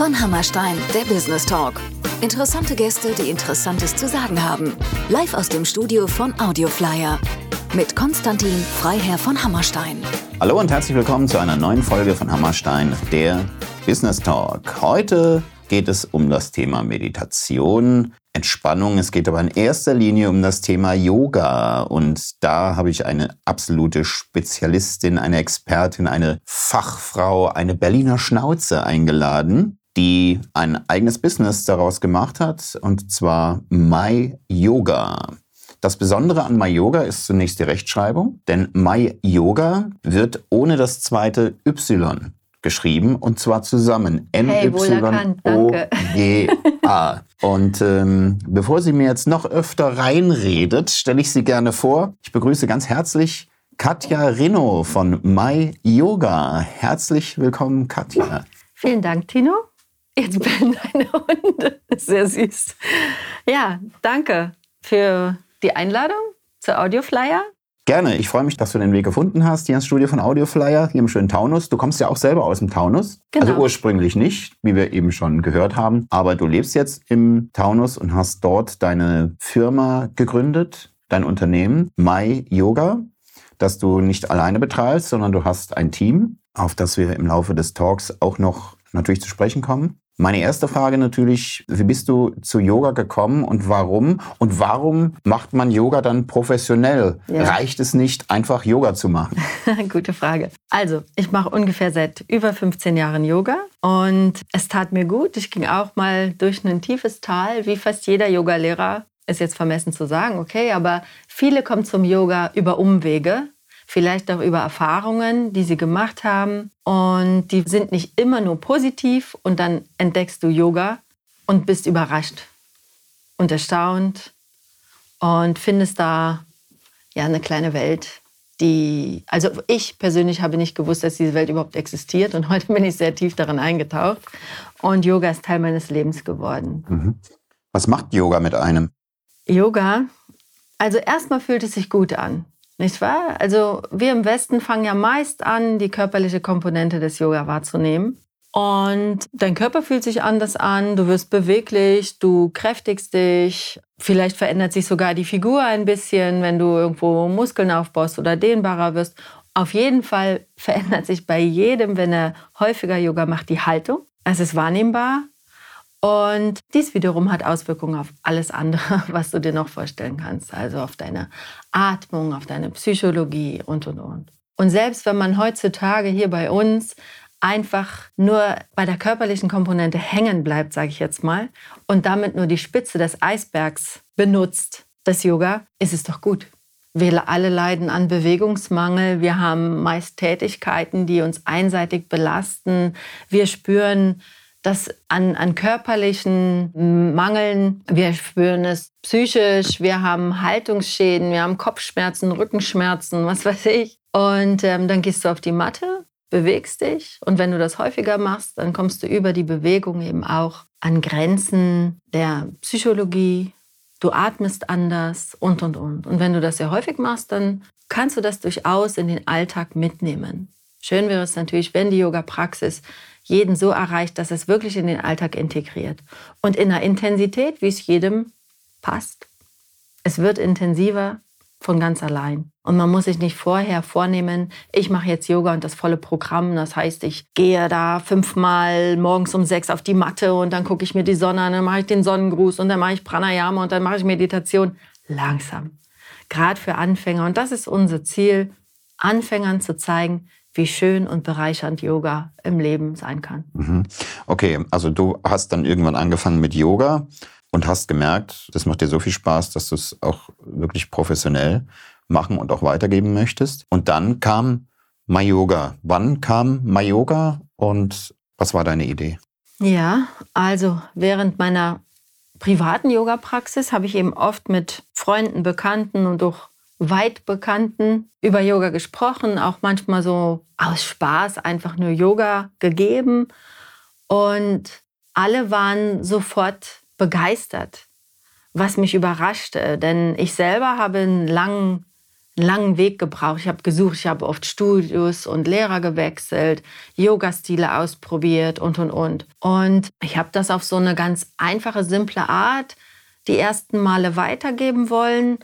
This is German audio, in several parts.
von Hammerstein, der Business Talk. Interessante Gäste, die Interessantes zu sagen haben. Live aus dem Studio von Audioflyer. Mit Konstantin Freiherr von Hammerstein. Hallo und herzlich willkommen zu einer neuen Folge von Hammerstein, der Business Talk. Heute geht es um das Thema Meditation, Entspannung. Es geht aber in erster Linie um das Thema Yoga. Und da habe ich eine absolute Spezialistin, eine Expertin, eine Fachfrau, eine Berliner Schnauze eingeladen, die ein eigenes Business daraus gemacht hat, und zwar My Yoga. Das Besondere an My Yoga ist zunächst die Rechtschreibung, denn My Yoga wird ohne das zweite Y geschrieben und zwar zusammen. M-Y-O-G-A. und ähm, bevor sie mir jetzt noch öfter reinredet, stelle ich sie gerne vor. Ich begrüße ganz herzlich Katja Rino von My Yoga. Herzlich willkommen, Katja. Vielen Dank, Tino. Jetzt bellen deine Hunde. Sehr süß. Ja, danke für die Einladung zur Audioflyer. Gerne. Ich freue mich, dass du den Weg gefunden hast hier ins Studio von Audioflyer, hier im schönen Taunus. Du kommst ja auch selber aus dem Taunus. Genau. Also ursprünglich nicht, wie wir eben schon gehört haben. Aber du lebst jetzt im Taunus und hast dort deine Firma gegründet, dein Unternehmen, My Yoga, das du nicht alleine betreibst, sondern du hast ein Team, auf das wir im Laufe des Talks auch noch natürlich zu sprechen kommen. Meine erste Frage natürlich, wie bist du zu Yoga gekommen und warum? Und warum macht man Yoga dann professionell? Ja. Reicht es nicht, einfach Yoga zu machen? Gute Frage. Also, ich mache ungefähr seit über 15 Jahren Yoga und es tat mir gut. Ich ging auch mal durch ein tiefes Tal, wie fast jeder Yogalehrer. Ist jetzt vermessen zu sagen, okay, aber viele kommen zum Yoga über Umwege vielleicht auch über Erfahrungen, die sie gemacht haben. Und die sind nicht immer nur positiv. Und dann entdeckst du Yoga und bist überrascht und erstaunt und findest da ja eine kleine Welt, die, also ich persönlich habe nicht gewusst, dass diese Welt überhaupt existiert und heute bin ich sehr tief darin eingetaucht und Yoga ist Teil meines Lebens geworden. Mhm. Was macht Yoga mit einem? Yoga, also erstmal fühlt es sich gut an. Nicht wahr? Also wir im Westen fangen ja meist an, die körperliche Komponente des Yoga wahrzunehmen. Und dein Körper fühlt sich anders an, du wirst beweglich, du kräftigst dich, vielleicht verändert sich sogar die Figur ein bisschen, wenn du irgendwo Muskeln aufbaust oder dehnbarer wirst. Auf jeden Fall verändert sich bei jedem, wenn er häufiger Yoga macht, die Haltung. Es ist wahrnehmbar, und dies wiederum hat Auswirkungen auf alles andere, was du dir noch vorstellen kannst. Also auf deine Atmung, auf deine Psychologie und, und, und. Und selbst wenn man heutzutage hier bei uns einfach nur bei der körperlichen Komponente hängen bleibt, sage ich jetzt mal, und damit nur die Spitze des Eisbergs benutzt, das Yoga, ist es doch gut. Wir alle leiden an Bewegungsmangel. Wir haben meist Tätigkeiten, die uns einseitig belasten. Wir spüren das an, an körperlichen Mangeln, wir spüren es psychisch, wir haben Haltungsschäden, wir haben Kopfschmerzen, Rückenschmerzen, was weiß ich. Und ähm, dann gehst du auf die Matte, bewegst dich und wenn du das häufiger machst, dann kommst du über die Bewegung eben auch an Grenzen der Psychologie. Du atmest anders und, und, und. Und wenn du das sehr häufig machst, dann kannst du das durchaus in den Alltag mitnehmen. Schön wäre es natürlich, wenn die Yoga-Praxis jeden so erreicht, dass es wirklich in den Alltag integriert. Und in einer Intensität, wie es jedem passt. Es wird intensiver von ganz allein. Und man muss sich nicht vorher vornehmen, ich mache jetzt Yoga und das volle Programm. Das heißt, ich gehe da fünfmal morgens um sechs auf die Matte und dann gucke ich mir die Sonne an, dann mache ich den Sonnengruß und dann mache ich Pranayama und dann mache ich Meditation. Langsam. Gerade für Anfänger. Und das ist unser Ziel, Anfängern zu zeigen, wie schön und bereichernd Yoga im Leben sein kann. Mhm. Okay, also du hast dann irgendwann angefangen mit Yoga und hast gemerkt, das macht dir so viel Spaß, dass du es auch wirklich professionell machen und auch weitergeben möchtest. Und dann kam Mayoga. Wann kam Mayoga und was war deine Idee? Ja, also während meiner privaten Yoga-Praxis habe ich eben oft mit Freunden, Bekannten und auch weit Bekannten über Yoga gesprochen, auch manchmal so aus Spaß einfach nur Yoga gegeben. Und alle waren sofort begeistert, was mich überraschte. Denn ich selber habe einen langen langen Weg gebraucht. Ich habe gesucht, ich habe oft Studios und Lehrer gewechselt, Yoga-Stile ausprobiert und, und, und. Und ich habe das auf so eine ganz einfache, simple Art die ersten Male weitergeben wollen,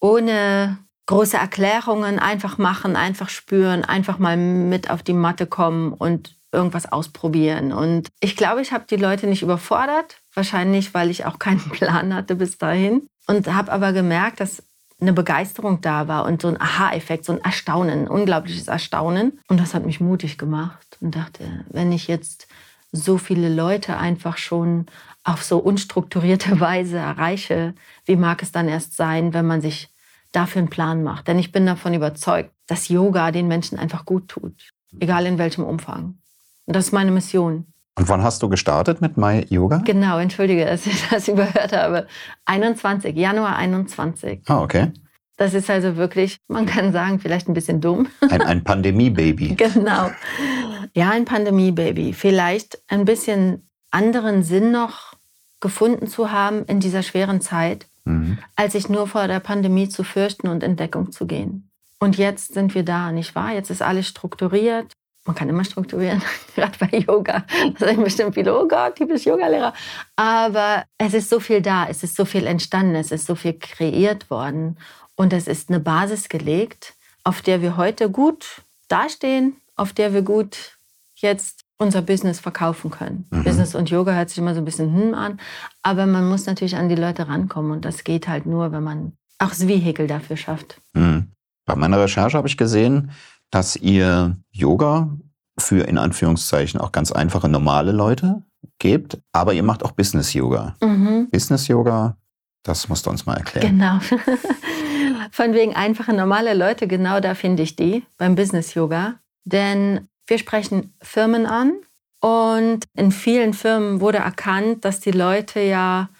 ohne große Erklärungen, einfach machen, einfach spüren, einfach mal mit auf die Matte kommen und irgendwas ausprobieren. Und ich glaube, ich habe die Leute nicht überfordert, wahrscheinlich, weil ich auch keinen Plan hatte bis dahin. Und habe aber gemerkt, dass eine Begeisterung da war und so ein Aha-Effekt, so ein Erstaunen, unglaubliches Erstaunen. Und das hat mich mutig gemacht und dachte, wenn ich jetzt so viele Leute einfach schon auf so unstrukturierte Weise erreiche, wie mag es dann erst sein, wenn man sich dafür einen Plan macht? Denn ich bin davon überzeugt, dass Yoga den Menschen einfach gut tut, egal in welchem Umfang. Und das ist meine Mission. Und wann hast du gestartet mit My Yoga? Genau, entschuldige, dass ich das überhört habe. 21, Januar 21. Ah, okay. Das ist also wirklich, man kann sagen, vielleicht ein bisschen dumm. Ein, ein Pandemie-Baby. genau. Ja, ein Pandemie-Baby. Vielleicht ein bisschen anderen Sinn noch gefunden zu haben in dieser schweren Zeit, mhm. als sich nur vor der Pandemie zu fürchten und in Deckung zu gehen. Und jetzt sind wir da, nicht wahr? Jetzt ist alles strukturiert man kann immer strukturieren, gerade bei Yoga. Da sagen bestimmt viele, oh Gott, typisch Yogalehrer. Aber es ist so viel da, es ist so viel entstanden, es ist so viel kreiert worden. Und es ist eine Basis gelegt, auf der wir heute gut dastehen, auf der wir gut jetzt unser Business verkaufen können. Mhm. Business und Yoga hört sich immer so ein bisschen hm an, aber man muss natürlich an die Leute rankommen und das geht halt nur, wenn man auch das Vehikel dafür schafft. Mhm. Bei meiner Recherche habe ich gesehen, dass ihr Yoga für in Anführungszeichen auch ganz einfache normale Leute gebt, aber ihr macht auch Business Yoga. Mhm. Business Yoga, das musst du uns mal erklären. Genau. Von wegen einfache normale Leute, genau da finde ich die beim Business Yoga. Denn wir sprechen Firmen an und in vielen Firmen wurde erkannt, dass die Leute ja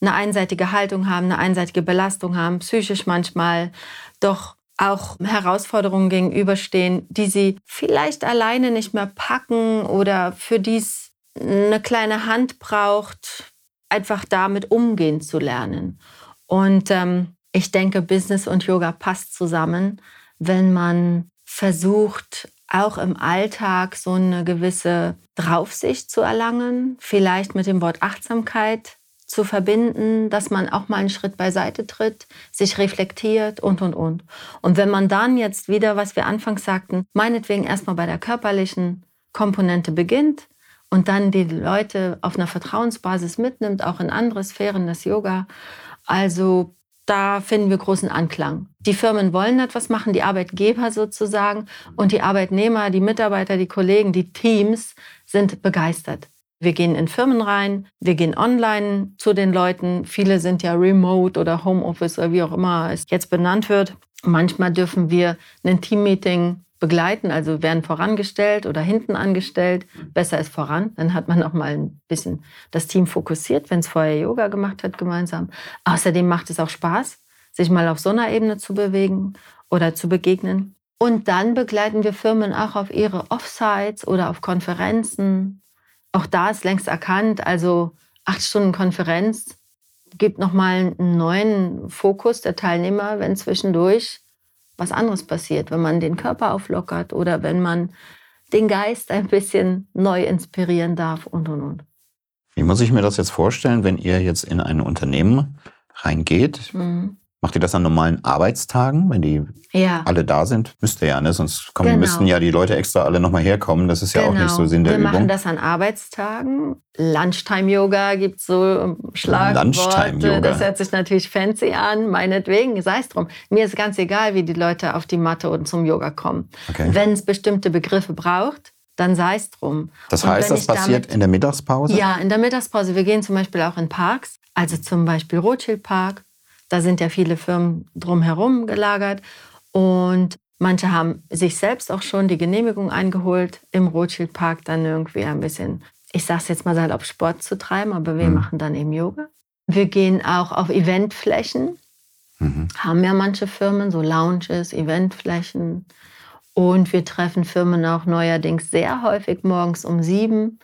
eine einseitige Haltung haben, eine einseitige Belastung haben, psychisch manchmal doch auch Herausforderungen gegenüberstehen, die sie vielleicht alleine nicht mehr packen oder für die es eine kleine Hand braucht, einfach damit umgehen zu lernen. Und ähm, ich denke, Business und Yoga passt zusammen, wenn man versucht, auch im Alltag so eine gewisse Draufsicht zu erlangen, vielleicht mit dem Wort Achtsamkeit zu verbinden, dass man auch mal einen Schritt beiseite tritt, sich reflektiert und, und, und. Und wenn man dann jetzt wieder, was wir anfangs sagten, meinetwegen erstmal bei der körperlichen Komponente beginnt und dann die Leute auf einer Vertrauensbasis mitnimmt, auch in andere Sphären des Yoga, also da finden wir großen Anklang. Die Firmen wollen etwas machen, die Arbeitgeber sozusagen und die Arbeitnehmer, die Mitarbeiter, die Kollegen, die Teams sind begeistert. Wir gehen in Firmen rein, wir gehen online zu den Leuten. Viele sind ja remote oder Homeoffice oder wie auch immer es jetzt benannt wird. Manchmal dürfen wir ein Teammeeting begleiten, also werden vorangestellt oder hinten angestellt. Besser ist voran, dann hat man auch mal ein bisschen das Team fokussiert, wenn es vorher Yoga gemacht hat gemeinsam. Außerdem macht es auch Spaß, sich mal auf so einer Ebene zu bewegen oder zu begegnen. Und dann begleiten wir Firmen auch auf ihre Offsites oder auf Konferenzen auch da ist längst erkannt, also acht Stunden Konferenz gibt nochmal einen neuen Fokus der Teilnehmer, wenn zwischendurch was anderes passiert, wenn man den Körper auflockert oder wenn man den Geist ein bisschen neu inspirieren darf und, und, und. Wie muss ich mir das jetzt vorstellen, wenn ihr jetzt in ein Unternehmen reingeht? Mhm. Macht ihr das an normalen Arbeitstagen, wenn die ja. alle da sind? Müsste ja, ne? Sonst kommen, genau. müssten ja die Leute extra alle nochmal herkommen. Das ist genau. ja auch nicht so genau. Sinn der Wir Übung. Wir machen das an Arbeitstagen. Lunchtime-Yoga gibt es so Schlagworte. Lunchtime-Yoga. Das hört sich natürlich fancy an, meinetwegen, sei es drum. Mir ist ganz egal, wie die Leute auf die Matte und zum Yoga kommen. Okay. Wenn es bestimmte Begriffe braucht, dann sei es drum. Das heißt, das passiert damit, in der Mittagspause? Ja, in der Mittagspause. Wir gehen zum Beispiel auch in Parks, also zum Beispiel Rothschild Park da sind ja viele Firmen drumherum gelagert und manche haben sich selbst auch schon die Genehmigung eingeholt, im Rothschild Park dann irgendwie ein bisschen, ich sag's jetzt mal salopp, Sport zu treiben, aber wir mhm. machen dann eben Yoga. Wir gehen auch auf Eventflächen, mhm. haben ja manche Firmen, so Lounges, Eventflächen. Und wir treffen Firmen auch neuerdings sehr häufig morgens um sieben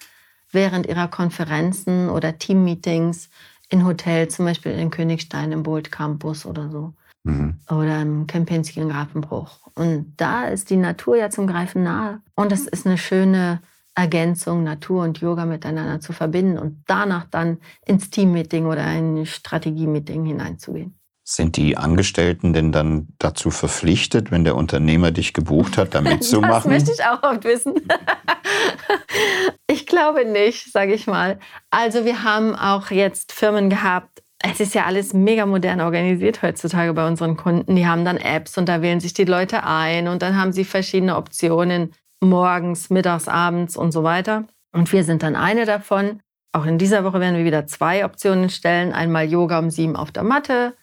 während ihrer Konferenzen oder Teammeetings in Hotels, zum Beispiel in Königstein im Bolt Campus oder so. mhm. oder im Kempinski in Grafenbruch. Und da ist die Natur ja zum Greifen nahe. Und das ist eine schöne Ergänzung, Natur und Yoga miteinander zu verbinden und danach dann ins Teammeeting oder ein Strategie-Meeting hineinzugehen. Sind die Angestellten denn dann dazu verpflichtet, wenn der Unternehmer dich gebucht hat, da mitzumachen? Das möchte ich auch oft wissen. ich glaube nicht, sage ich mal. Also wir haben auch jetzt Firmen gehabt, es ist ja alles mega modern organisiert heutzutage bei unseren Kunden. Die haben dann Apps und da wählen sich die Leute ein und dann haben sie verschiedene Optionen morgens, mittags, abends und so weiter. Und wir sind dann eine davon. Auch in dieser Woche werden wir wieder zwei Optionen stellen. Einmal Yoga um sieben auf der Matte,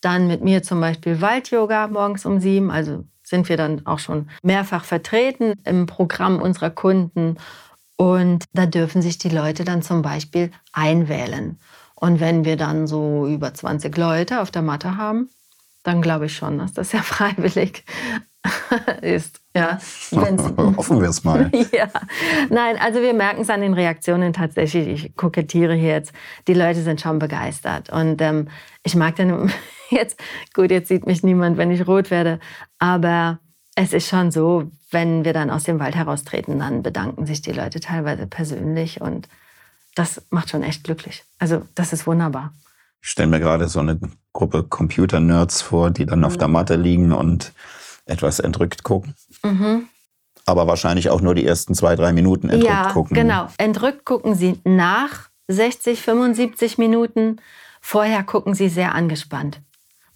dann mit mir zum Beispiel Wald-Yoga morgens um sieben. Also sind wir dann auch schon mehrfach vertreten im Programm unserer Kunden. Und da dürfen sich die Leute dann zum Beispiel einwählen. Und wenn wir dann so über 20 Leute auf der Matte haben, dann glaube ich schon, dass das ja freiwillig ist. Ja, Hoffen wir es mal. ja. Nein, also wir merken es an den Reaktionen tatsächlich. Ich kokettiere hier jetzt. Die Leute sind schon begeistert. Und ähm, ich mag dann jetzt, gut, jetzt sieht mich niemand, wenn ich rot werde. Aber es ist schon so, wenn wir dann aus dem Wald heraustreten, dann bedanken sich die Leute teilweise persönlich. Und das macht schon echt glücklich. Also das ist wunderbar. Ich stelle mir gerade so eine Gruppe Computer-Nerds vor, die dann auf der Matte liegen und etwas entrückt gucken. Mhm. Aber wahrscheinlich auch nur die ersten zwei, drei Minuten entrückt ja, gucken. Genau, entrückt gucken sie nach 60, 75 Minuten. Vorher gucken sie sehr angespannt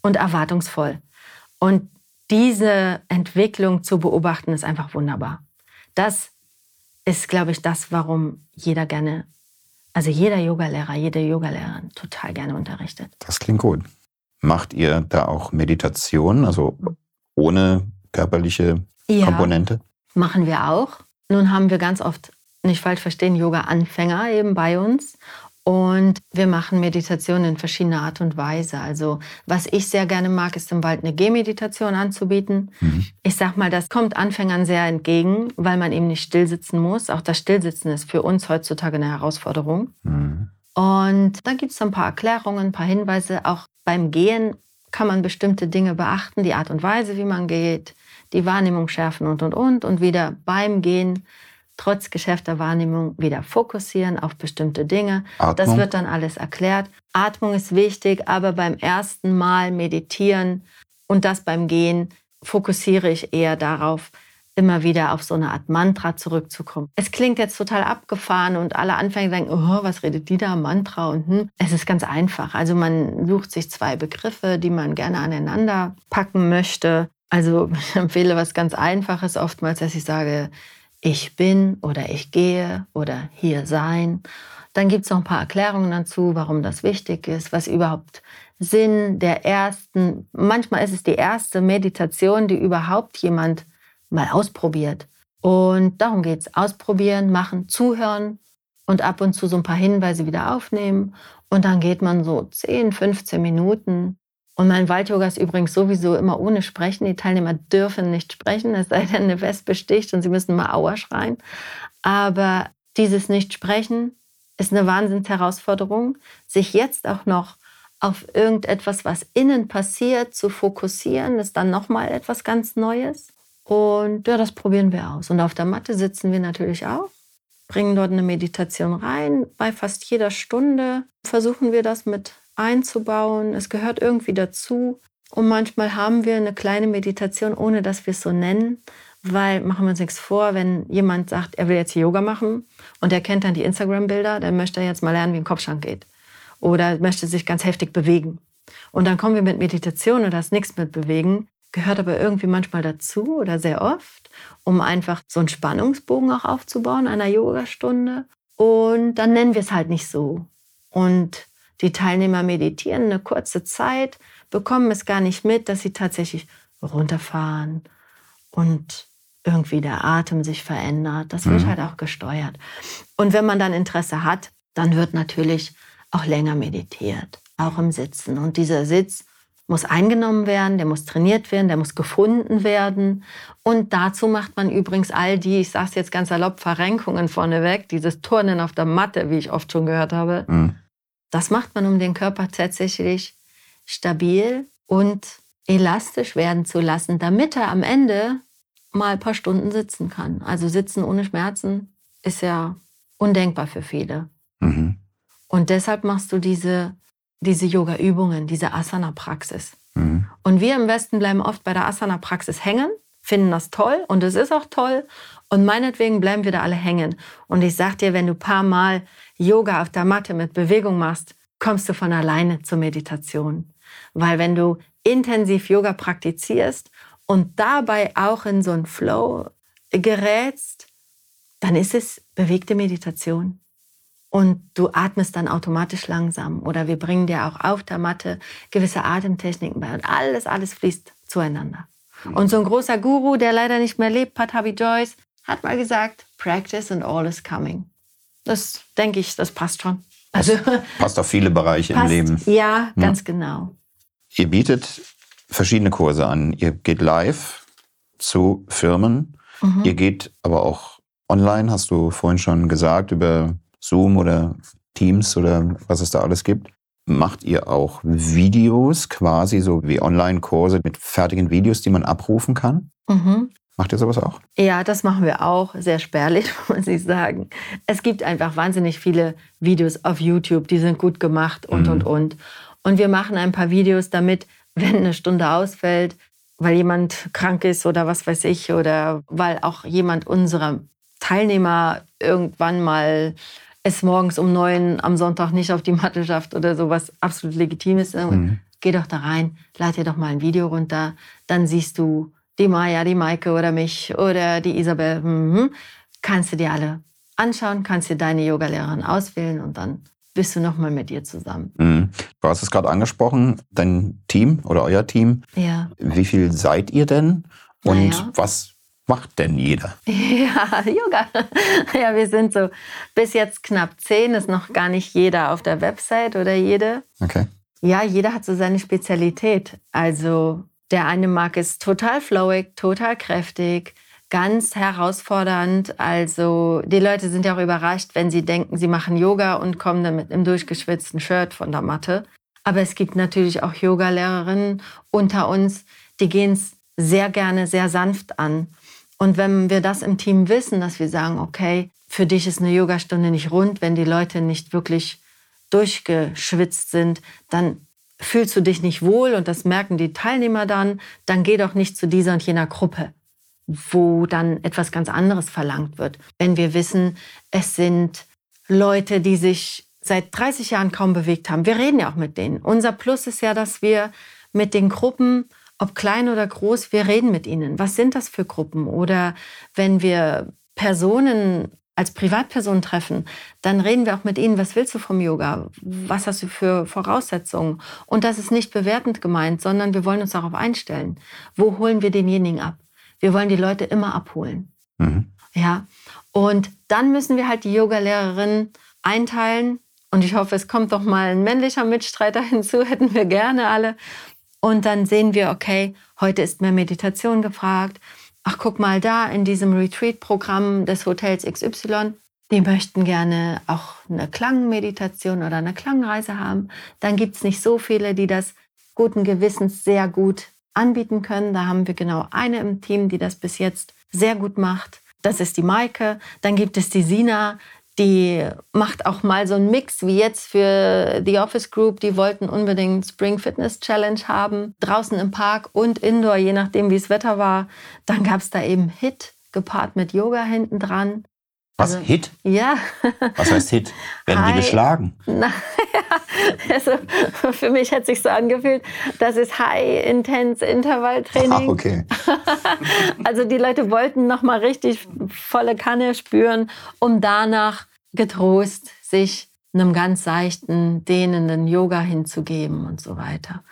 und erwartungsvoll. Und diese Entwicklung zu beobachten, ist einfach wunderbar. Das ist, glaube ich, das, warum jeder gerne, also jeder Yogalehrer, jede Yogalehrerin total gerne unterrichtet. Das klingt gut. Macht ihr da auch Meditation? Also ohne körperliche ja, Komponente? Machen wir auch. Nun haben wir ganz oft, nicht falsch verstehen, Yoga-Anfänger eben bei uns. Und wir machen Meditation in verschiedener Art und Weise. Also was ich sehr gerne mag, ist im Wald eine Gehmeditation anzubieten. Mhm. Ich sag mal, das kommt Anfängern sehr entgegen, weil man eben nicht stillsitzen muss. Auch das Stillsitzen ist für uns heutzutage eine Herausforderung. Mhm. Und da gibt es ein paar Erklärungen, ein paar Hinweise. Auch beim Gehen kann man bestimmte Dinge beachten, die Art und Weise, wie man geht, die Wahrnehmung schärfen und, und, und. Und wieder beim Gehen, trotz geschärfter Wahrnehmung, wieder fokussieren auf bestimmte Dinge. Atmung. Das wird dann alles erklärt. Atmung ist wichtig, aber beim ersten Mal meditieren und das beim Gehen fokussiere ich eher darauf, immer wieder auf so eine Art Mantra zurückzukommen. Es klingt jetzt total abgefahren und alle Anfänger denken, oh, was redet die da, Mantra und hm. Es ist ganz einfach. Also man sucht sich zwei Begriffe, die man gerne aneinander packen möchte. Also ich empfehle was ganz Einfaches oftmals, dass ich sage, ich bin oder ich gehe oder hier sein. Dann gibt es noch ein paar Erklärungen dazu, warum das wichtig ist, was überhaupt Sinn der ersten, manchmal ist es die erste Meditation, die überhaupt jemand mal ausprobiert. Und darum geht es. Ausprobieren, machen, zuhören und ab und zu so ein paar Hinweise wieder aufnehmen. Und dann geht man so 10, 15 Minuten. Und mein Waldyoga ist übrigens sowieso immer ohne Sprechen. Die Teilnehmer dürfen nicht sprechen, es sei denn, eine Wespe sticht und sie müssen mal Aua schreien. Aber dieses Nicht-Sprechen ist eine Wahnsinnsherausforderung, sich jetzt auch noch auf irgendetwas, was innen passiert, zu fokussieren, ist dann nochmal etwas ganz Neues. Und ja, das probieren wir aus. Und auf der Matte sitzen wir natürlich auch, bringen dort eine Meditation rein. Bei fast jeder Stunde versuchen wir das mit einzubauen. Es gehört irgendwie dazu. Und manchmal haben wir eine kleine Meditation, ohne dass wir es so nennen. Weil, machen wir uns nichts vor, wenn jemand sagt, er will jetzt Yoga machen und er kennt dann die Instagram-Bilder, dann möchte er jetzt mal lernen, wie ein Kopfschrank geht. Oder möchte sich ganz heftig bewegen. Und dann kommen wir mit Meditation und da ist nichts mit Bewegen gehört aber irgendwie manchmal dazu oder sehr oft, um einfach so einen Spannungsbogen auch aufzubauen einer Yogastunde. Und dann nennen wir es halt nicht so. Und die Teilnehmer meditieren eine kurze Zeit, bekommen es gar nicht mit, dass sie tatsächlich runterfahren und irgendwie der Atem sich verändert. Das wird mhm. halt auch gesteuert. Und wenn man dann Interesse hat, dann wird natürlich auch länger meditiert, auch im Sitzen. Und dieser Sitz muss eingenommen werden, der muss trainiert werden, der muss gefunden werden. Und dazu macht man übrigens all die, ich sage es jetzt ganz salopp, Verrenkungen vorneweg, dieses Turnen auf der Matte, wie ich oft schon gehört habe. Mhm. Das macht man, um den Körper tatsächlich stabil und elastisch werden zu lassen, damit er am Ende mal ein paar Stunden sitzen kann. Also sitzen ohne Schmerzen ist ja undenkbar für viele. Mhm. Und deshalb machst du diese, diese Yoga-Übungen, diese Asana-Praxis. Mhm. Und wir im Westen bleiben oft bei der Asana-Praxis hängen, finden das toll und es ist auch toll. Und meinetwegen bleiben wir da alle hängen. Und ich sag dir, wenn du ein paar Mal Yoga auf der Matte mit Bewegung machst, kommst du von alleine zur Meditation. Weil wenn du intensiv Yoga praktizierst und dabei auch in so einen Flow gerätst, dann ist es bewegte Meditation. Und du atmest dann automatisch langsam. Oder wir bringen dir auch auf der Matte gewisse Atemtechniken bei. Und alles, alles fließt zueinander. Und so ein großer Guru, der leider nicht mehr lebt, Patabi Joyce, hat mal gesagt, practice and all is coming. Das denke ich, das passt schon. Also, passt auf viele Bereiche passt, im Leben. Ja, ganz ja. genau. Ihr bietet verschiedene Kurse an. Ihr geht live zu Firmen. Mhm. Ihr geht aber auch online, hast du vorhin schon gesagt, über Zoom oder Teams oder was es da alles gibt. Macht ihr auch Videos quasi so wie Online-Kurse mit fertigen Videos, die man abrufen kann? Mhm. Macht ihr sowas auch? Ja, das machen wir auch. Sehr spärlich, muss ich sagen. Es gibt einfach wahnsinnig viele Videos auf YouTube, die sind gut gemacht und, mhm. und, und. Und wir machen ein paar Videos, damit wenn eine Stunde ausfällt, weil jemand krank ist oder was weiß ich, oder weil auch jemand unserer Teilnehmer irgendwann mal es morgens um neun am Sonntag nicht auf die Matte schafft oder sowas absolut legitim ist. Mhm. Geh doch da rein, lad dir doch mal ein Video runter, dann siehst du die Maya, die Maike oder mich oder die Isabel. Mhm. Kannst du dir alle anschauen, kannst dir deine Yogalehrerin auswählen und dann bist du nochmal mit ihr zusammen. Mhm. Du hast es gerade angesprochen, dein Team oder euer Team. Ja. Wie viel seid ihr denn? Und naja. was macht denn jeder? Ja, Yoga. Ja, wir sind so bis jetzt knapp zehn, ist noch gar nicht jeder auf der Website oder jede. Okay. Ja, jeder hat so seine Spezialität. Also der eine mag es total flowig, total kräftig ganz herausfordernd. Also die Leute sind ja auch überrascht, wenn sie denken, sie machen Yoga und kommen dann mit einem durchgeschwitzten Shirt von der Matte. Aber es gibt natürlich auch Yoga-Lehrerinnen unter uns, die gehen es sehr gerne sehr sanft an. Und wenn wir das im Team wissen, dass wir sagen, okay, für dich ist eine Yogastunde nicht rund, wenn die Leute nicht wirklich durchgeschwitzt sind, dann fühlst du dich nicht wohl und das merken die Teilnehmer dann, dann geh doch nicht zu dieser und jener Gruppe wo dann etwas ganz anderes verlangt wird. Wenn wir wissen, es sind Leute, die sich seit 30 Jahren kaum bewegt haben. Wir reden ja auch mit denen. Unser Plus ist ja, dass wir mit den Gruppen, ob klein oder groß, wir reden mit ihnen. Was sind das für Gruppen? Oder wenn wir Personen als Privatperson treffen, dann reden wir auch mit ihnen, was willst du vom Yoga? Was hast du für Voraussetzungen? Und das ist nicht bewertend gemeint, sondern wir wollen uns darauf einstellen. Wo holen wir denjenigen ab? Wir wollen die Leute immer abholen. Mhm. Ja. Und dann müssen wir halt die Yoga-Lehrerin einteilen. Und ich hoffe, es kommt doch mal ein männlicher Mitstreiter hinzu, hätten wir gerne alle. Und dann sehen wir, okay, heute ist mehr Meditation gefragt. Ach, guck mal da in diesem Retreat-Programm des Hotels XY. Die möchten gerne auch eine Klangmeditation oder eine Klangreise haben. Dann gibt es nicht so viele, die das guten Gewissens sehr gut anbieten können. Da haben wir genau eine im Team, die das bis jetzt sehr gut macht. Das ist die Maike. Dann gibt es die Sina, die macht auch mal so einen Mix wie jetzt für die Office Group. Die wollten unbedingt Spring Fitness Challenge haben, draußen im Park und Indoor, je nachdem, wie es Wetter war. Dann gab es da eben Hit gepaart mit Yoga hinten dran. Was? Also, Hit? Ja. Was heißt Hit? Werden die geschlagen? Na, ja, also für mich hat sich so angefühlt, das ist High Intense Intervalltraining. Ah, okay. also die Leute wollten noch mal richtig volle Kanne spüren, um danach getrost sich einem ganz seichten, dehnenden Yoga hinzugeben und so weiter.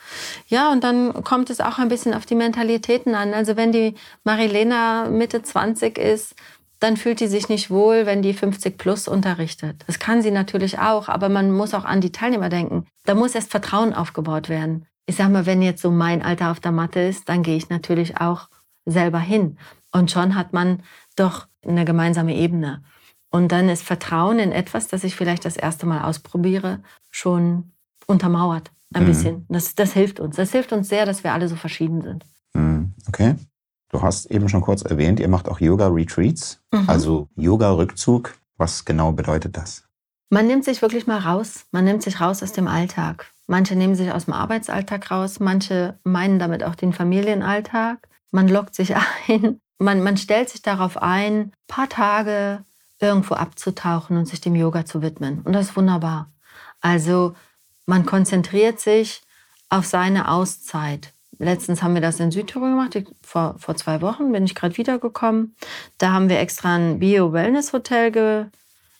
Ja, und dann kommt es auch ein bisschen auf die Mentalitäten an. Also wenn die Marilena Mitte 20 ist, dann fühlt die sich nicht wohl, wenn die 50 plus unterrichtet. Das kann sie natürlich auch, aber man muss auch an die Teilnehmer denken. Da muss erst Vertrauen aufgebaut werden. Ich sag mal, wenn jetzt so mein Alter auf der Matte ist, dann gehe ich natürlich auch selber hin. Und schon hat man doch eine gemeinsame Ebene. Und dann ist Vertrauen in etwas, das ich vielleicht das erste Mal ausprobiere, schon untermauert. ein mhm. bisschen. Das, das hilft uns. Das hilft uns sehr, dass wir alle so verschieden sind. Mhm. Okay. Du hast eben schon kurz erwähnt, ihr macht auch Yoga-Retreats, mhm. also Yoga-Rückzug. Was genau bedeutet das? Man nimmt sich wirklich mal raus. Man nimmt sich raus aus dem Alltag. Manche nehmen sich aus dem Arbeitsalltag raus, manche meinen damit auch den Familienalltag. Man lockt sich ein, man, man stellt sich darauf ein, ein paar Tage irgendwo abzutauchen und sich dem Yoga zu widmen. Und das ist wunderbar. Also man konzentriert sich auf seine Auszeit. Letztens haben wir das in Südtirol gemacht. Vor, vor zwei Wochen bin ich gerade wiedergekommen. Da haben wir extra ein Bio-Wellness-Hotel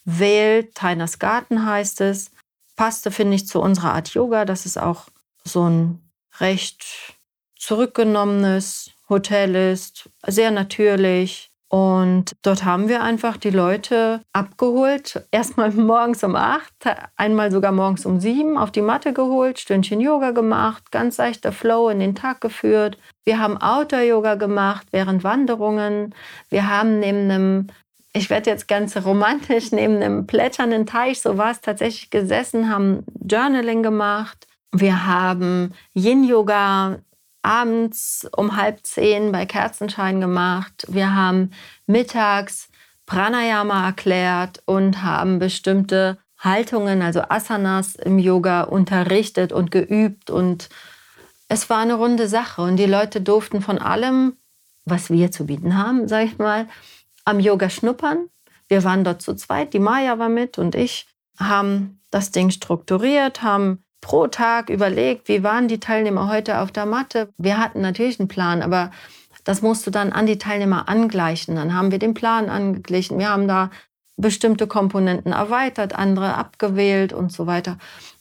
gewählt. Teiners Garten heißt es. Passte, finde ich, zu unserer Art Yoga. Das ist auch so ein recht zurückgenommenes Hotel ist. Sehr natürlich. Und dort haben wir einfach die Leute abgeholt. Erstmal morgens um acht, einmal sogar morgens um sieben auf die Matte geholt, Stündchen Yoga gemacht, ganz seichter Flow in den Tag geführt. Wir haben Outdoor-Yoga gemacht während Wanderungen. Wir haben neben einem, ich werde jetzt ganz romantisch, neben einem plätschernden Teich, so war es tatsächlich gesessen, haben Journaling gemacht. Wir haben Yin-Yoga abends um halb zehn bei Kerzenschein gemacht. Wir haben mittags Pranayama erklärt und haben bestimmte Haltungen, also Asanas im Yoga unterrichtet und geübt. Und es war eine runde Sache. Und die Leute durften von allem, was wir zu bieten haben, sage ich mal, am Yoga schnuppern. Wir waren dort zu zweit, die Maya war mit und ich, haben das Ding strukturiert, haben pro Tag überlegt, wie waren die Teilnehmer heute auf der Matte. Wir hatten natürlich einen Plan, aber das musst du dann an die Teilnehmer angleichen. Dann haben wir den Plan angeglichen. Wir haben da bestimmte Komponenten erweitert, andere abgewählt und so weiter.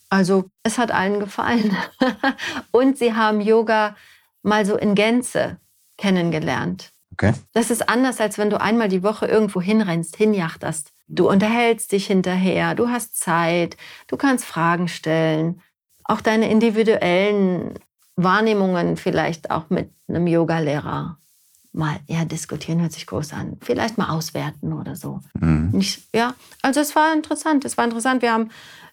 Also es hat allen gefallen. und sie haben Yoga mal so in Gänze kennengelernt. Okay. Das ist anders, als wenn du einmal die Woche irgendwo hinrennst, hinjachterst. Du unterhältst dich hinterher, du hast Zeit, du kannst Fragen stellen auch deine individuellen Wahrnehmungen vielleicht auch mit einem Yogalehrer mal ja diskutieren hört sich groß an. Vielleicht mal auswerten oder so. Mhm. Nicht, ja also es war interessant. Es war interessant. Wir haben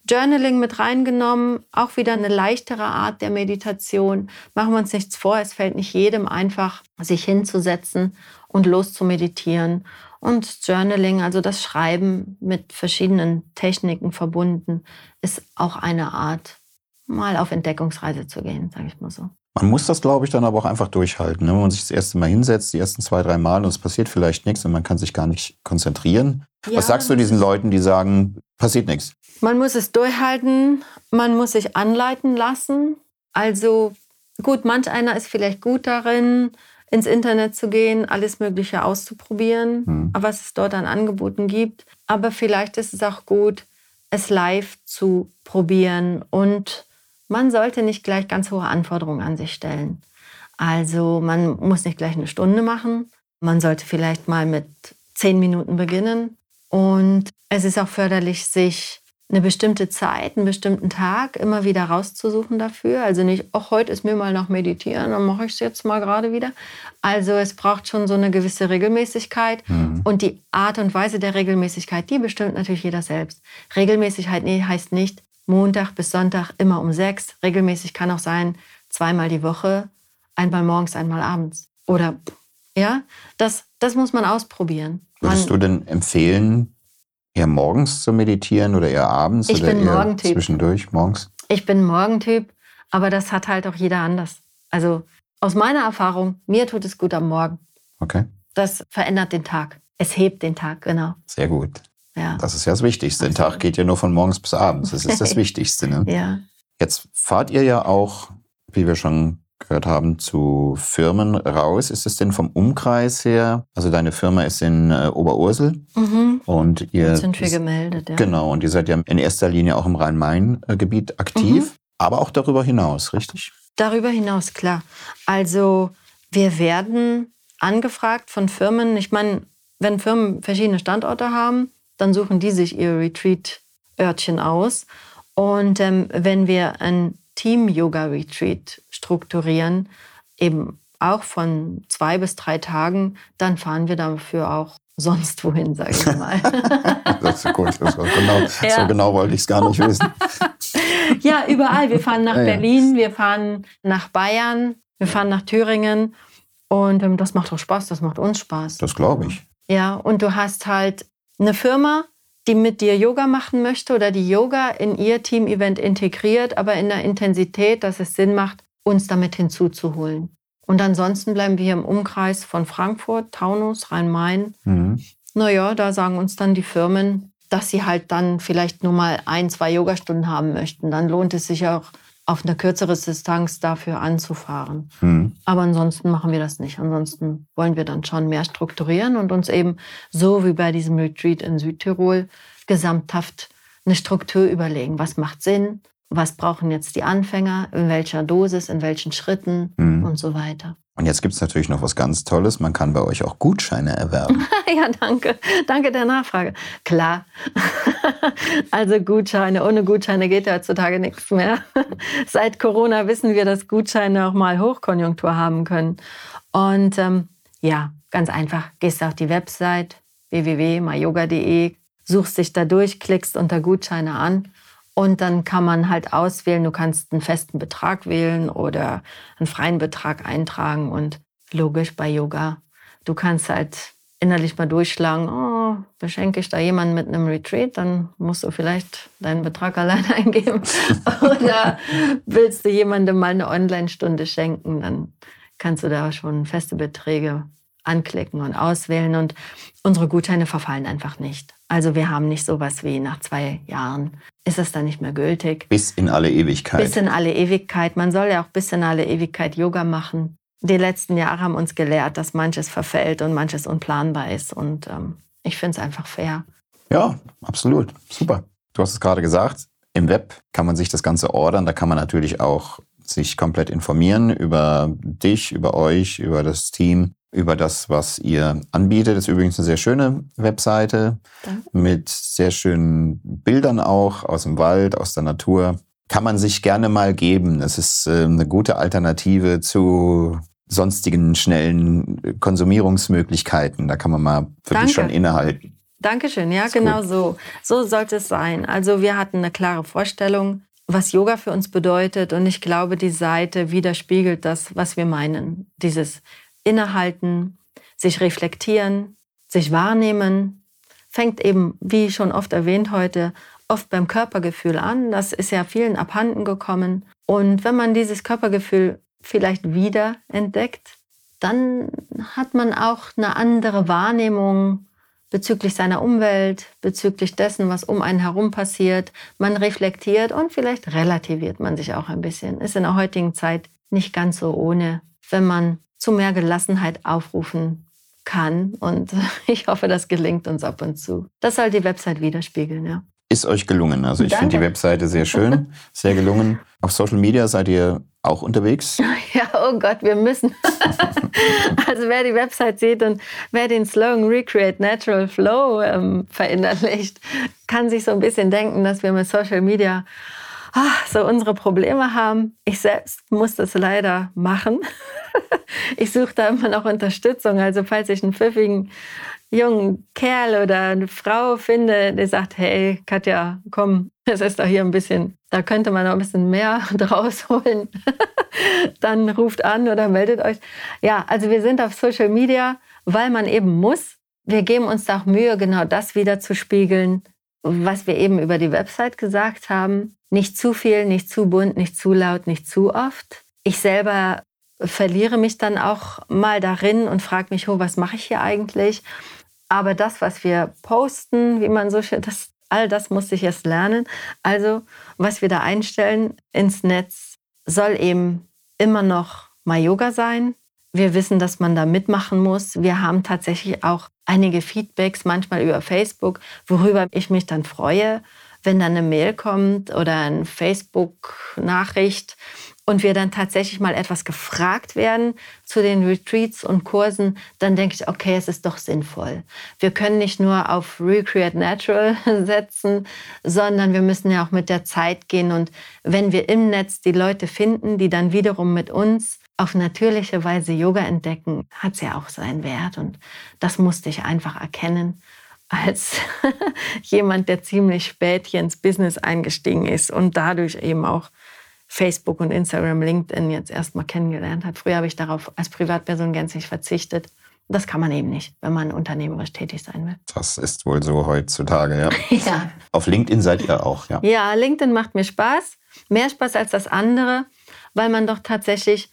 Journaling mit reingenommen auch wieder eine leichtere Art der Meditation. Machen wir uns nichts vor. Es fällt nicht jedem einfach sich hinzusetzen und los zu meditieren und Journaling also das Schreiben mit verschiedenen Techniken verbunden ist auch eine Art mal auf Entdeckungsreise zu gehen, sage ich mal so. Man muss das, glaube ich, dann aber auch einfach durchhalten. Ne? Wenn man sich das erste Mal hinsetzt, die ersten zwei, drei Mal und es passiert vielleicht nichts und man kann sich gar nicht konzentrieren. Ja, Was sagst du diesen Leuten, die sagen, passiert nichts? Man muss es durchhalten, man muss sich anleiten lassen. Also gut, manch einer ist vielleicht gut darin, ins Internet zu gehen, alles Mögliche auszuprobieren, hm. was es dort an Angeboten gibt. Aber vielleicht ist es auch gut, es live zu probieren und man sollte nicht gleich ganz hohe Anforderungen an sich stellen. Also man muss nicht gleich eine Stunde machen. Man sollte vielleicht mal mit zehn Minuten beginnen. Und es ist auch förderlich, sich eine bestimmte Zeit, einen bestimmten Tag immer wieder rauszusuchen dafür. Also nicht, ach, heute ist mir mal noch meditieren, dann mache ich es jetzt mal gerade wieder. Also es braucht schon so eine gewisse Regelmäßigkeit. Mhm. Und die Art und Weise der Regelmäßigkeit, die bestimmt natürlich jeder selbst. Regelmäßigkeit heißt nicht, Montag bis Sonntag immer um sechs. Regelmäßig kann auch sein, zweimal die Woche, einmal morgens, einmal abends. Oder ja, das, das muss man ausprobieren. Würdest man, du denn empfehlen, eher morgens zu meditieren oder eher abends? Ich oder bin eher Morgentyp. Zwischendurch, morgens? Ich bin Morgentyp, aber das hat halt auch jeder anders. Also aus meiner Erfahrung, mir tut es gut am Morgen. Okay. Das verändert den Tag. Es hebt den Tag, genau. Sehr gut. Ja. Das ist ja das Wichtigste. Ein Tag geht ja nur von morgens bis abends. Das ist das Wichtigste. Ne? ja. Jetzt fahrt ihr ja auch, wie wir schon gehört haben, zu Firmen raus. Ist es denn vom Umkreis her? Also deine Firma ist in äh, Oberursel mhm. und ihr Jetzt sind wir gemeldet. Ja. Genau und ihr seid ja in erster Linie auch im Rhein-Main-Gebiet aktiv, mhm. aber auch darüber hinaus, richtig? Darüber hinaus klar. Also wir werden angefragt von Firmen. Ich meine, wenn Firmen verschiedene Standorte haben, dann suchen die sich ihr Retreat-Örtchen aus. Und ähm, wenn wir ein Team-Yoga-Retreat strukturieren, eben auch von zwei bis drei Tagen, dann fahren wir dafür auch sonst wohin, sage ich mal. das ist gut. Das genau, ja. So genau wollte ich es gar nicht wissen. ja, überall. Wir fahren nach ja, Berlin, wir fahren nach Bayern, wir fahren nach Thüringen. Und ähm, das macht auch Spaß, das macht uns Spaß. Das glaube ich. Ja, und du hast halt eine Firma, die mit dir Yoga machen möchte oder die Yoga in ihr Team-Event integriert, aber in der Intensität, dass es Sinn macht, uns damit hinzuzuholen. Und ansonsten bleiben wir hier im Umkreis von Frankfurt, Taunus, Rhein-Main. Mhm. Naja, da sagen uns dann die Firmen, dass sie halt dann vielleicht nur mal ein, zwei Yogastunden haben möchten. Dann lohnt es sich auch, auf eine kürzere Distanz dafür anzufahren. Mhm. Aber ansonsten machen wir das nicht. Ansonsten wollen wir dann schon mehr strukturieren und uns eben so wie bei diesem Retreat in Südtirol gesamthaft eine Struktur überlegen. Was macht Sinn? Was brauchen jetzt die Anfänger? In welcher Dosis? In welchen Schritten? Mhm. Und so weiter. Und jetzt gibt es natürlich noch was ganz Tolles. Man kann bei euch auch Gutscheine erwerben. ja, danke. Danke der Nachfrage. Klar. also Gutscheine. Ohne Gutscheine geht heutzutage nichts mehr. Seit Corona wissen wir, dass Gutscheine auch mal Hochkonjunktur haben können. Und ähm, ja, ganz einfach. Gehst auf die Website www.mayoga.de, suchst dich da durch, klickst unter Gutscheine an und dann kann man halt auswählen, du kannst einen festen Betrag wählen oder einen freien Betrag eintragen. Und logisch bei Yoga, du kannst halt innerlich mal durchschlagen, oh, beschenke ich da jemanden mit einem Retreat, dann musst du vielleicht deinen Betrag allein eingeben. oder willst du jemandem mal eine Online-Stunde schenken, dann kannst du da schon feste Beträge anklicken und auswählen. Und unsere Gutscheine verfallen einfach nicht. Also wir haben nicht sowas wie nach zwei Jahren ist es dann nicht mehr gültig. Bis in alle Ewigkeit. Bis in alle Ewigkeit. Man soll ja auch bis in alle Ewigkeit Yoga machen. Die letzten Jahre haben uns gelehrt, dass manches verfällt und manches unplanbar ist. Und ähm, ich finde es einfach fair. Ja, absolut. Super. Du hast es gerade gesagt, im Web kann man sich das Ganze ordern. Da kann man natürlich auch sich komplett informieren über dich, über euch, über das Team über das, was ihr anbietet. Das ist übrigens eine sehr schöne Webseite Danke. mit sehr schönen Bildern auch aus dem Wald, aus der Natur. Kann man sich gerne mal geben. Es ist äh, eine gute Alternative zu sonstigen schnellen Konsumierungsmöglichkeiten. Da kann man mal wirklich Danke. schon innehalten. Dankeschön, ja, genau gut. so. So sollte es sein. Also wir hatten eine klare Vorstellung, was Yoga für uns bedeutet und ich glaube, die Seite widerspiegelt das, was wir meinen. Dieses innehalten, sich reflektieren, sich wahrnehmen, fängt eben, wie schon oft erwähnt heute, oft beim Körpergefühl an. Das ist ja vielen abhanden gekommen. Und wenn man dieses Körpergefühl vielleicht wieder entdeckt, dann hat man auch eine andere Wahrnehmung bezüglich seiner Umwelt, bezüglich dessen, was um einen herum passiert. Man reflektiert und vielleicht relativiert man sich auch ein bisschen. Ist in der heutigen Zeit nicht ganz so ohne, wenn man zu mehr Gelassenheit aufrufen kann. Und ich hoffe, das gelingt uns ab und zu. Das soll die Website widerspiegeln, ja. Ist euch gelungen. Also ich finde die Webseite sehr schön, sehr gelungen. Auf Social Media seid ihr auch unterwegs? Ja, oh Gott, wir müssen. also wer die Website sieht und wer den Slogan Recreate Natural Flow ähm, verinnerlicht, kann sich so ein bisschen denken, dass wir mit Social Media ach, so unsere Probleme haben. Ich selbst muss das leider machen. ich suche da immer noch Unterstützung. Also falls ich einen pfiffigen jungen Kerl oder eine Frau finde, die sagt, hey Katja, komm, es ist doch hier ein bisschen, da könnte man noch ein bisschen mehr draus holen, dann ruft an oder meldet euch. Ja, also wir sind auf Social Media, weil man eben muss. Wir geben uns da auch Mühe, genau das wieder zu spiegeln, was wir eben über die Website gesagt haben. Nicht zu viel, nicht zu bunt, nicht zu laut, nicht zu oft. Ich selber verliere mich dann auch mal darin und frage mich, oh, was mache ich hier eigentlich? Aber das, was wir posten, wie man so schön, das, all das musste ich erst lernen. Also, was wir da einstellen ins Netz, soll eben immer noch mal Yoga sein. Wir wissen, dass man da mitmachen muss. Wir haben tatsächlich auch einige Feedbacks, manchmal über Facebook, worüber ich mich dann freue wenn dann eine Mail kommt oder eine Facebook-Nachricht und wir dann tatsächlich mal etwas gefragt werden zu den Retreats und Kursen, dann denke ich, okay, es ist doch sinnvoll. Wir können nicht nur auf Recreate Natural setzen, sondern wir müssen ja auch mit der Zeit gehen. Und wenn wir im Netz die Leute finden, die dann wiederum mit uns auf natürliche Weise Yoga entdecken, hat es ja auch seinen Wert. Und das musste ich einfach erkennen. Als jemand, der ziemlich spät hier ins Business eingestiegen ist und dadurch eben auch Facebook und Instagram, LinkedIn jetzt erstmal kennengelernt hat. Früher habe ich darauf als Privatperson gänzlich verzichtet. Das kann man eben nicht, wenn man unternehmerisch tätig sein will. Das ist wohl so heutzutage, ja. ja. Auf LinkedIn seid ihr auch, ja. Ja, LinkedIn macht mir Spaß. Mehr Spaß als das andere, weil man doch tatsächlich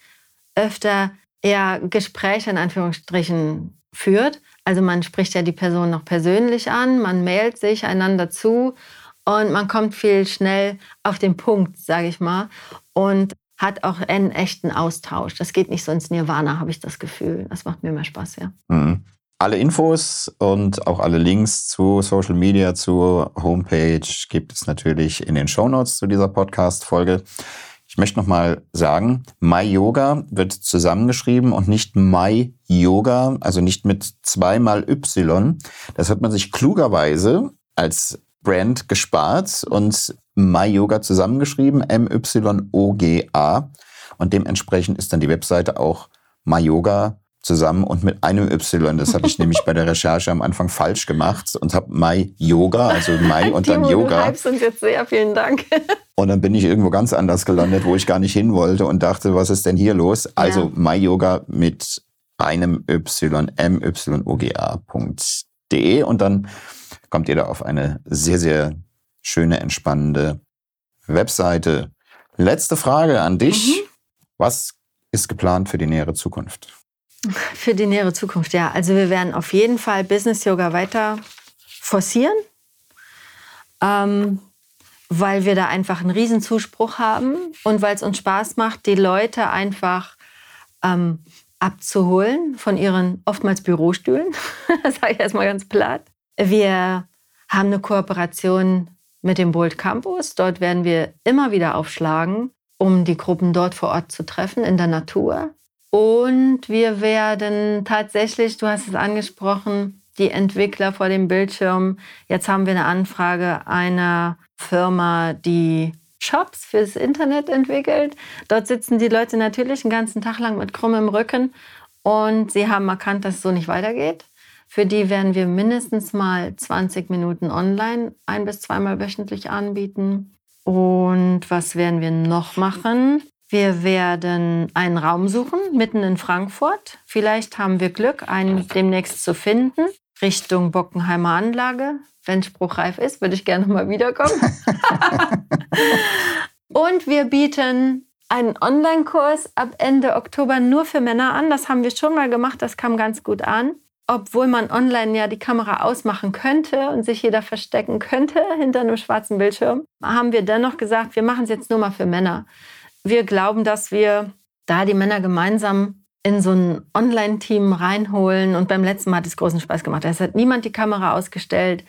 öfter eher Gespräche in Anführungsstrichen führt. Also man spricht ja die Person noch persönlich an, man mailt sich einander zu und man kommt viel schnell auf den Punkt, sage ich mal, und hat auch einen echten Austausch. Das geht nicht so ins Nirvana, habe ich das Gefühl. Das macht mir mehr Spaß, ja. Mhm. Alle Infos und auch alle Links zu Social Media, zur Homepage gibt es natürlich in den Show Notes zu dieser Podcast-Folge. Ich möchte nochmal sagen, My Yoga wird zusammengeschrieben und nicht My Yoga, also nicht mit zweimal Y. Das hat man sich klugerweise als Brand gespart und My Yoga zusammengeschrieben, M-Y-O-G-A. Und dementsprechend ist dann die Webseite auch My Yoga zusammen und mit einem Y. Das habe ich nämlich bei der Recherche am Anfang falsch gemacht und habe My Yoga, also My und dann Yoga. Du uns jetzt sehr, vielen Dank. Und dann bin ich irgendwo ganz anders gelandet, wo ich gar nicht hin wollte und dachte, was ist denn hier los? Also Ja. My Yoga mit einem Y, M-Y-O-G-A.de und dann kommt ihr da auf eine sehr, sehr schöne, entspannende Webseite. Letzte Frage an dich. Was ist geplant für die nähere Zukunft? Für die nähere Zukunft, ja. Also wir werden auf jeden Fall Business Yoga weiter forcieren, ähm, weil wir da einfach einen riesen Zuspruch haben und weil es uns Spaß macht, die Leute einfach ähm, abzuholen von ihren oftmals Bürostühlen. das sage ich erstmal ganz platt. Wir haben eine Kooperation mit dem Bold Campus. Dort werden wir immer wieder aufschlagen, um die Gruppen dort vor Ort zu treffen, in der Natur. Und wir werden tatsächlich, du hast es angesprochen, die Entwickler vor dem Bildschirm. Jetzt haben wir eine Anfrage einer Firma, die Shops fürs Internet entwickelt. Dort sitzen die Leute natürlich den ganzen Tag lang mit krummem Rücken und sie haben erkannt, dass es so nicht weitergeht. Für die werden wir mindestens mal 20 Minuten online ein bis zweimal wöchentlich anbieten. Und was werden wir noch machen? Wir werden einen Raum suchen, mitten in Frankfurt. Vielleicht haben wir Glück, einen demnächst zu finden, Richtung Bockenheimer Anlage. Wenn spruchreif ist, würde ich gerne mal wiederkommen. Und wir bieten einen Online-Kurs ab Ende Oktober nur für Männer an. Das haben wir schon mal gemacht, das kam ganz gut an. Obwohl man online ja die Kamera ausmachen könnte und sich jeder verstecken könnte hinter einem schwarzen Bildschirm, haben wir dennoch gesagt, wir machen es jetzt nur mal für Männer. Wir glauben, dass wir da die Männer gemeinsam in so ein Online-Team reinholen. Und beim letzten Mal hat es großen Spaß gemacht. Es hat niemand die Kamera ausgestellt.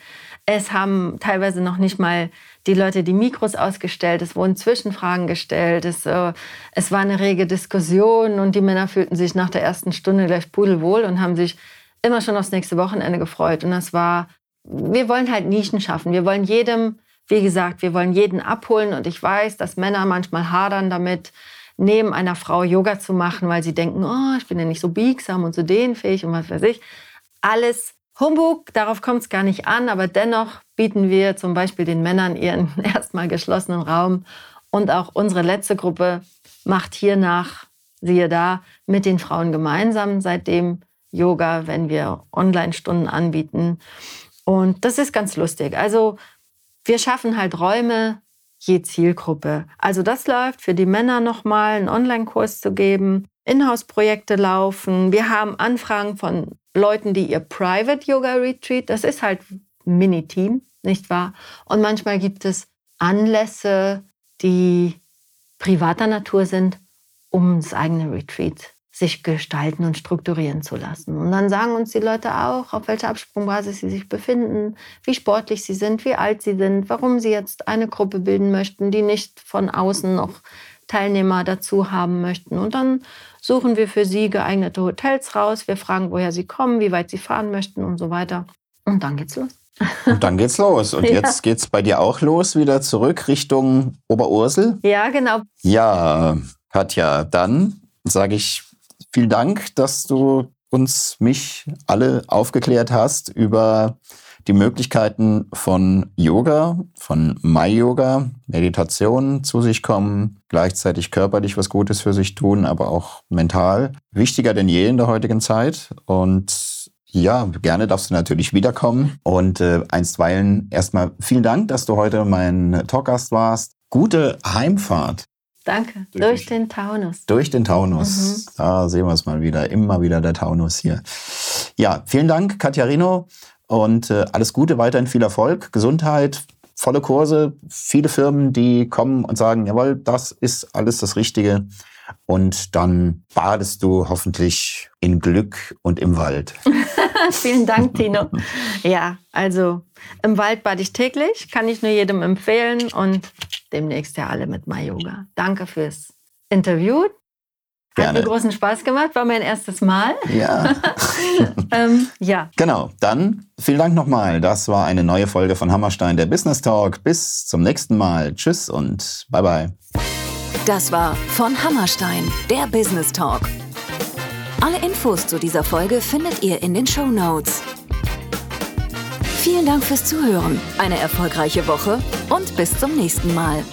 Es haben teilweise noch nicht mal die Leute die Mikros ausgestellt. Es wurden Zwischenfragen gestellt. Es, äh, es war eine rege Diskussion und die Männer fühlten sich nach der ersten Stunde gleich pudelwohl und haben sich immer schon aufs nächste Wochenende gefreut. Und das war, wir wollen halt Nischen schaffen. Wir wollen jedem, wie gesagt, wir wollen jeden abholen. Und ich weiß, dass Männer manchmal hadern damit, neben einer Frau Yoga zu machen, weil sie denken, oh, ich bin ja nicht so biegsam und so dehnfähig und was weiß ich. Alles Humbug, darauf kommt es gar nicht an, aber dennoch bieten wir zum Beispiel den Männern ihren erstmal geschlossenen Raum. Und auch unsere letzte Gruppe macht hiernach, siehe da, mit den Frauen gemeinsam seitdem Yoga, wenn wir Online-Stunden anbieten. Und das ist ganz lustig. Also wir schaffen halt Räume je Zielgruppe. Also das läuft für die Männer nochmal, einen Online-Kurs zu geben. Inhouse-Projekte laufen. Wir haben Anfragen von Leuten, die ihr Private Yoga Retreat, das ist halt Mini-Team, nicht wahr? Und manchmal gibt es Anlässe, die privater Natur sind, um das eigene Retreat sich gestalten und strukturieren zu lassen. Und dann sagen uns die Leute auch, auf welcher Absprungbasis sie sich befinden, wie sportlich sie sind, wie alt sie sind, warum sie jetzt eine Gruppe bilden möchten, die nicht von außen noch Teilnehmer dazu haben möchten. Und dann suchen wir für sie geeignete Hotels raus. Wir fragen, woher sie kommen, wie weit sie fahren möchten und so weiter. Und dann geht's los. Und dann geht's los. Und Ja. jetzt geht's bei dir auch los, wieder zurück Richtung Oberursel. Ja, genau. Ja, Katja, dann sage ich vielen Dank, dass du uns, mich, alle aufgeklärt hast über die Möglichkeiten von Yoga, von My-Yoga, Meditation zu sich kommen, gleichzeitig körperlich was Gutes für sich tun, aber auch mental. Wichtiger denn je in der heutigen Zeit. Und ja, gerne darfst du natürlich wiederkommen. Und äh, einstweilen erstmal vielen Dank, dass du heute mein Talkgast warst. Gute Heimfahrt. Danke. Durch, durch den Taunus. Durch den Taunus. Mhm. Da sehen wir es mal wieder. Immer wieder der Taunus hier. Ja, vielen Dank, Katjarino. Und äh, alles Gute, weiterhin viel Erfolg, Gesundheit, volle Kurse, viele Firmen, die kommen und sagen, jawohl, das ist alles das Richtige. Und dann badest du hoffentlich in Glück und im Wald. Vielen Dank, Tino. Ja, also im Wald bade ich täglich, kann ich nur jedem empfehlen und demnächst ja alle mit My-Yoga. Danke fürs Interview. Gerne. Hat mir großen Spaß gemacht, war mein erstes Mal. Ja. ähm, ja. Genau, dann vielen Dank nochmal. Das war eine neue Folge von Hammerstein, der Business Talk. Bis zum nächsten Mal. Tschüss und bye bye. Das war von Hammerstein, der Business Talk. Alle Infos zu dieser Folge findet ihr in den Show Notes. Vielen Dank fürs Zuhören, eine erfolgreiche Woche und bis zum nächsten Mal.